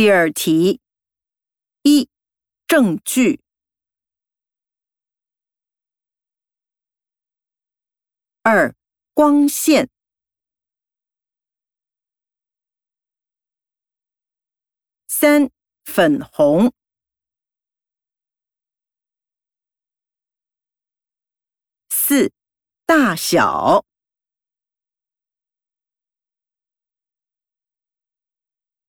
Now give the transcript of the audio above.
第二题。一证据。二光线。三粉红。四大小。